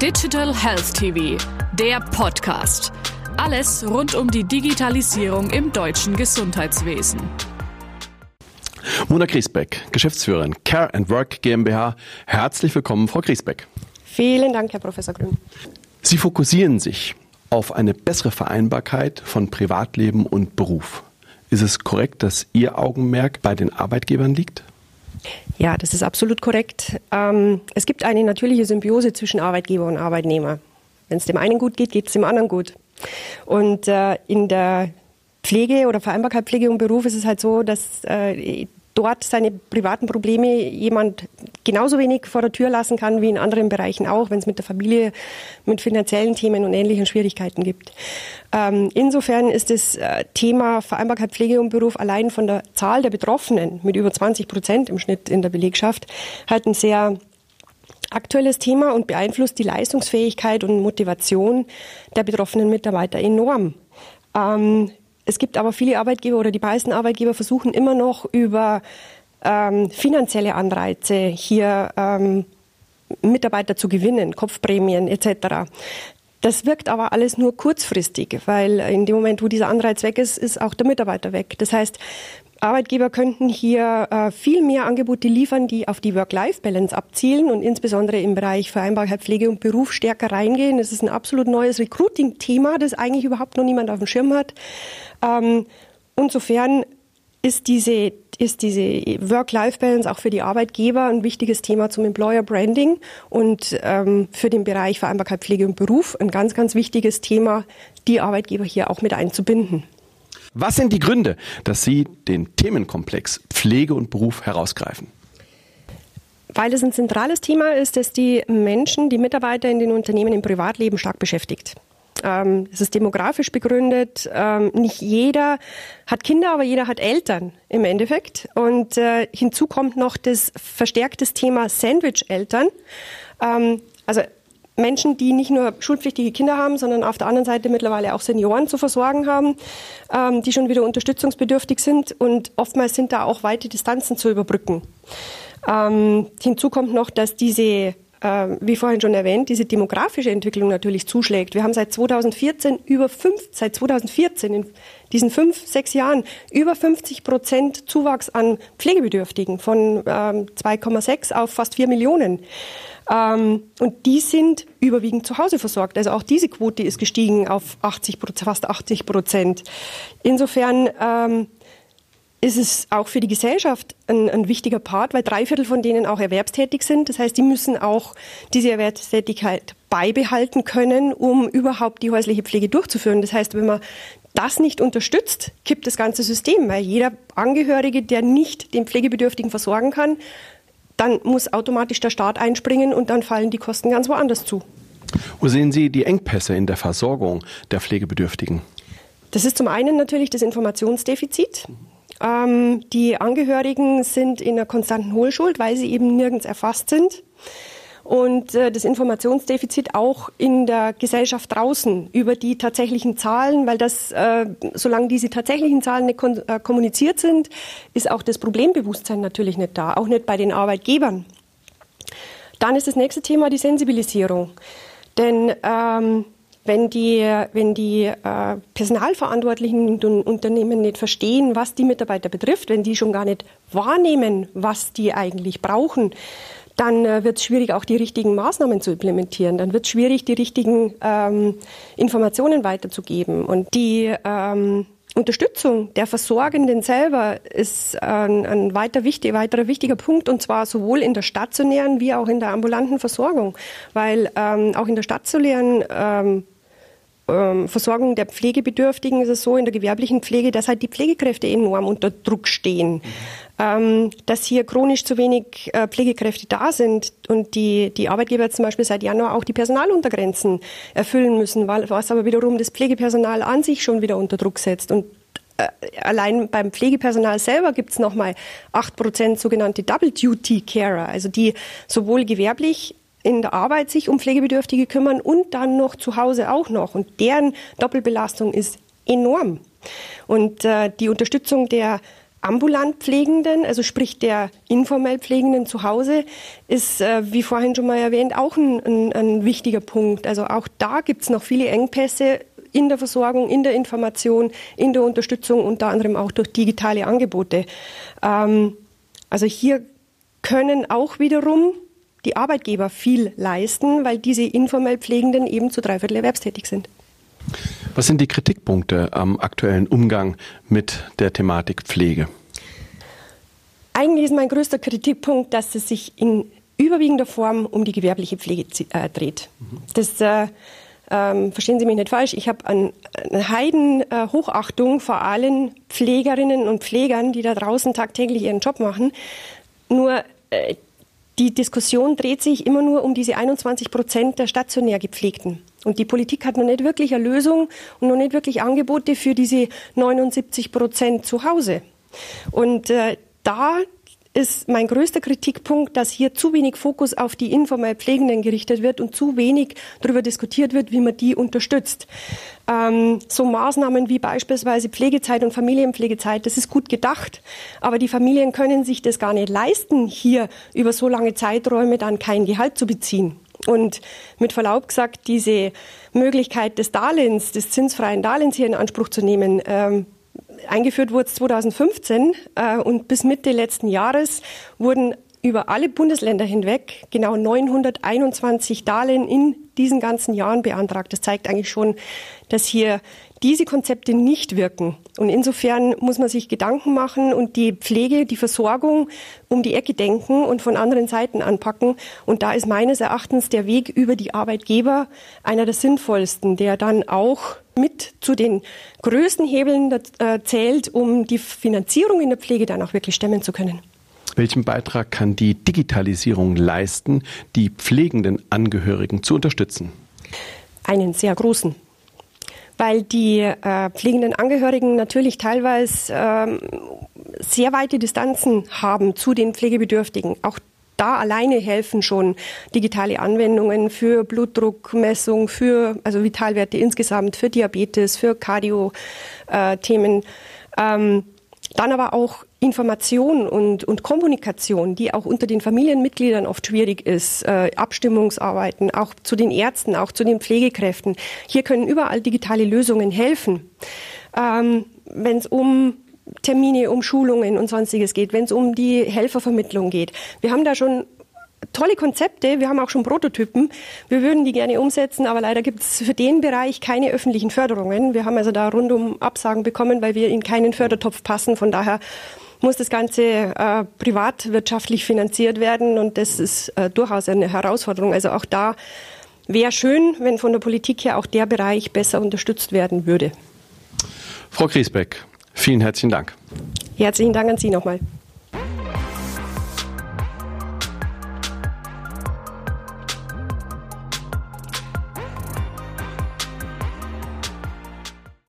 Digital Health TV, der Podcast. Alles rund um die Digitalisierung im deutschen Gesundheitswesen. Mona Griesbeck, Geschäftsführerin Care and Work GmbH. Herzlich willkommen, Frau Griesbeck. Vielen Dank, Herr Professor Grün. Sie fokussieren sich auf eine bessere Vereinbarkeit von Privatleben und Beruf. Ist es korrekt, dass Ihr Augenmerk bei den Arbeitgebern liegt? Ja, das ist absolut korrekt. Ähm, es gibt eine natürliche Symbiose zwischen Arbeitgeber und Arbeitnehmer. Wenn es dem einen gut geht, geht es dem anderen gut. Und äh, in der Pflege oder Vereinbarkeit Pflege und Beruf ist es halt so, dass äh, dort seine privaten Probleme jemand genauso wenig vor der Tür lassen kann wie in anderen Bereichen auch, wenn es mit der Familie, mit finanziellen Themen und ähnlichen Schwierigkeiten gibt. Ähm, insofern ist das äh, Thema Vereinbarkeit Pflege und Beruf allein von der Zahl der Betroffenen mit über 20 Prozent im Schnitt in der Belegschaft halt ein sehr aktuelles Thema und beeinflusst die Leistungsfähigkeit und Motivation der betroffenen Mitarbeiter enorm. Ähm, es gibt aber viele Arbeitgeber oder die meisten Arbeitgeber versuchen immer noch über ähm, finanzielle Anreize hier ähm, Mitarbeiter zu gewinnen, Kopfprämien etc. Das wirkt aber alles nur kurzfristig, weil in dem Moment, wo dieser Anreiz weg ist, ist auch der Mitarbeiter weg. Das heißt, Arbeitgeber könnten hier äh, viel mehr Angebote liefern, die auf die Work-Life-Balance abzielen und insbesondere im Bereich Vereinbarkeit Pflege und Beruf stärker reingehen. Das ist ein absolut neues Recruiting-Thema, das eigentlich überhaupt noch niemand auf dem Schirm hat. Ähm, insofern ist diese, ist diese Work-Life-Balance auch für die Arbeitgeber ein wichtiges Thema zum Employer-Branding und ähm, für den Bereich Vereinbarkeit Pflege und Beruf ein ganz, ganz wichtiges Thema, die Arbeitgeber hier auch mit einzubinden. Was sind die Gründe, dass Sie den Themenkomplex Pflege und Beruf herausgreifen? Weil es ein zentrales Thema ist, das die Menschen, die Mitarbeiter in den Unternehmen im Privatleben stark beschäftigt. Ähm, es ist demografisch begründet. Ähm, nicht jeder hat Kinder, aber jeder hat Eltern im Endeffekt. Und äh, hinzu kommt noch das verstärkte Thema Sandwich-Eltern. Ähm, also Menschen, die nicht nur schulpflichtige Kinder haben, sondern auf der anderen Seite mittlerweile auch Senioren zu versorgen haben, ähm, die schon wieder unterstützungsbedürftig sind. Und oftmals sind da auch weite Distanzen zu überbrücken. Ähm, hinzu kommt noch, dass diese äh, wie vorhin schon erwähnt, diese demografische Entwicklung natürlich zuschlägt. Wir haben seit 2014 über fünf, seit 2014 in diesen fünf, sechs Jahren über 50 Prozent Zuwachs an Pflegebedürftigen von ähm, 2,6 auf fast vier Millionen. Ähm, und die sind überwiegend zu Hause versorgt. Also auch diese Quote ist gestiegen auf 80, fast 80 Prozent. Insofern ähm, ist es auch für die Gesellschaft ein, ein, wichtiger Part, weil drei Viertel von denen auch erwerbstätig sind. Das heißt, die müssen auch diese Erwerbstätigkeit beibehalten können, um überhaupt die häusliche Pflege durchzuführen. Das heißt, wenn man das nicht unterstützt, kippt das ganze System, weil jeder Angehörige, der nicht den Pflegebedürftigen versorgen kann, dann muss automatisch der Staat einspringen und dann fallen die Kosten ganz woanders zu. Wo sehen Sie die Engpässe in der Versorgung der Pflegebedürftigen? Das ist zum einen natürlich das Informationsdefizit. Ähm, die Angehörigen sind in einer konstanten Hohlschuld, weil sie eben nirgends erfasst sind. Und äh, das Informationsdefizit auch in der Gesellschaft draußen über die tatsächlichen Zahlen, weil das, äh, solange diese tatsächlichen Zahlen nicht äh, kommuniziert sind, ist auch das Problembewusstsein natürlich nicht da, auch nicht bei den Arbeitgebern. Dann ist das nächste Thema die Sensibilisierung. Denn ähm, wenn die, wenn die äh, Personalverantwortlichen in Unternehmen nicht verstehen, was die Mitarbeiter betrifft, wenn die schon gar nicht wahrnehmen, was die eigentlich brauchen, dann äh, wird es schwierig, auch die richtigen Maßnahmen zu implementieren. Dann wird es schwierig, die richtigen ähm, Informationen weiterzugeben. Und die ähm, Unterstützung der Versorgenden selber ist ein, ein weiter wichtig, weiterer wichtiger Punkt und zwar sowohl in der stationären wie auch in der ambulanten Versorgung, weil ähm, auch in der stationären ähm, ähm, Versorgung der Pflegebedürftigen ist es so in der gewerblichen Pflege, dass halt die Pflegekräfte enorm unter Druck stehen. Ähm, dass hier chronisch zu wenig äh, Pflegekräfte da sind und die, die Arbeitgeber zum Beispiel seit Januar auch die Personaluntergrenzen erfüllen müssen, was aber wiederum das Pflegepersonal an sich schon wieder unter Druck setzt. Und äh, allein beim Pflegepersonal selber gibt es nochmal acht Prozent sogenannte Double Duty Carer, also die sowohl gewerblich in der Arbeit sich um Pflegebedürftige kümmern und dann noch zu Hause auch noch. Und deren Doppelbelastung ist enorm. Und äh, die Unterstützung der ambulant Pflegenden, also sprich der informell Pflegenden zu Hause, ist, äh, wie vorhin schon mal erwähnt, auch ein, ein, ein wichtiger Punkt. Also auch da gibt es noch viele Engpässe in der Versorgung, in der Information, in der Unterstützung, unter anderem auch durch digitale Angebote. Ähm, also hier können auch wiederum die Arbeitgeber viel leisten, weil diese informell Pflegenden eben zu dreiviertel erwerbstätig sind. Was sind die Kritikpunkte am aktuellen Umgang mit der Thematik Pflege? Eigentlich ist mein größter Kritikpunkt, dass es sich in überwiegender Form um die gewerbliche Pflege äh, dreht. Das äh, ähm, verstehen Sie mich nicht falsch, ich habe ein, eine Heiden äh, Hochachtung vor allen Pflegerinnen und Pflegern, die da draußen tagtäglich ihren Job machen. Nur äh, die Diskussion dreht sich immer nur um diese 21 Prozent der stationär Gepflegten. Und die Politik hat noch nicht wirklich eine Lösung und noch nicht wirklich Angebote für diese 79 Prozent zu Hause. Und äh, da ist mein größter Kritikpunkt, dass hier zu wenig Fokus auf die informell Pflegenden gerichtet wird und zu wenig darüber diskutiert wird, wie man die unterstützt. Ähm, so Maßnahmen wie beispielsweise Pflegezeit und Familienpflegezeit, das ist gut gedacht, aber die Familien können sich das gar nicht leisten, hier über so lange Zeiträume dann kein Gehalt zu beziehen. Und mit Verlaub gesagt, diese Möglichkeit des Darlehens, des zinsfreien Darlehens hier in Anspruch zu nehmen, ähm, eingeführt wurde es 2015 äh, und bis Mitte letzten Jahres wurden über alle Bundesländer hinweg genau 921 Darlehen in diesen ganzen Jahren beantragt. Das zeigt eigentlich schon, dass hier diese Konzepte nicht wirken. Und insofern muss man sich Gedanken machen und die Pflege, die Versorgung um die Ecke denken und von anderen Seiten anpacken. Und da ist meines Erachtens der Weg über die Arbeitgeber einer der sinnvollsten, der dann auch mit zu den größten Hebeln äh, zählt, um die Finanzierung in der Pflege dann auch wirklich stemmen zu können. Welchen Beitrag kann die Digitalisierung leisten, die pflegenden Angehörigen zu unterstützen? Einen sehr großen weil die äh, pflegenden Angehörigen natürlich teilweise äh, sehr weite Distanzen haben zu den Pflegebedürftigen. Auch da alleine helfen schon digitale Anwendungen für Blutdruckmessung, für also Vitalwerte insgesamt, für Diabetes, für Cardio-Themen. Äh, ähm, dann aber auch Information und, und Kommunikation, die auch unter den Familienmitgliedern oft schwierig ist, äh, Abstimmungsarbeiten, auch zu den Ärzten, auch zu den Pflegekräften. Hier können überall digitale Lösungen helfen. Ähm, Wenn es um Termine, um Schulungen und sonstiges geht, wenn es um die Helfervermittlung geht. Wir haben da schon tolle Konzepte, wir haben auch schon Prototypen. Wir würden die gerne umsetzen, aber leider gibt es für den Bereich keine öffentlichen Förderungen. Wir haben also da rundum Absagen bekommen, weil wir in keinen Fördertopf passen. Von daher muss das Ganze äh, privatwirtschaftlich finanziert werden und das ist äh, durchaus eine Herausforderung. Also auch da wäre schön, wenn von der Politik her auch der Bereich besser unterstützt werden würde. Frau Griesbeck, vielen herzlichen Dank. Herzlichen Dank an Sie nochmal.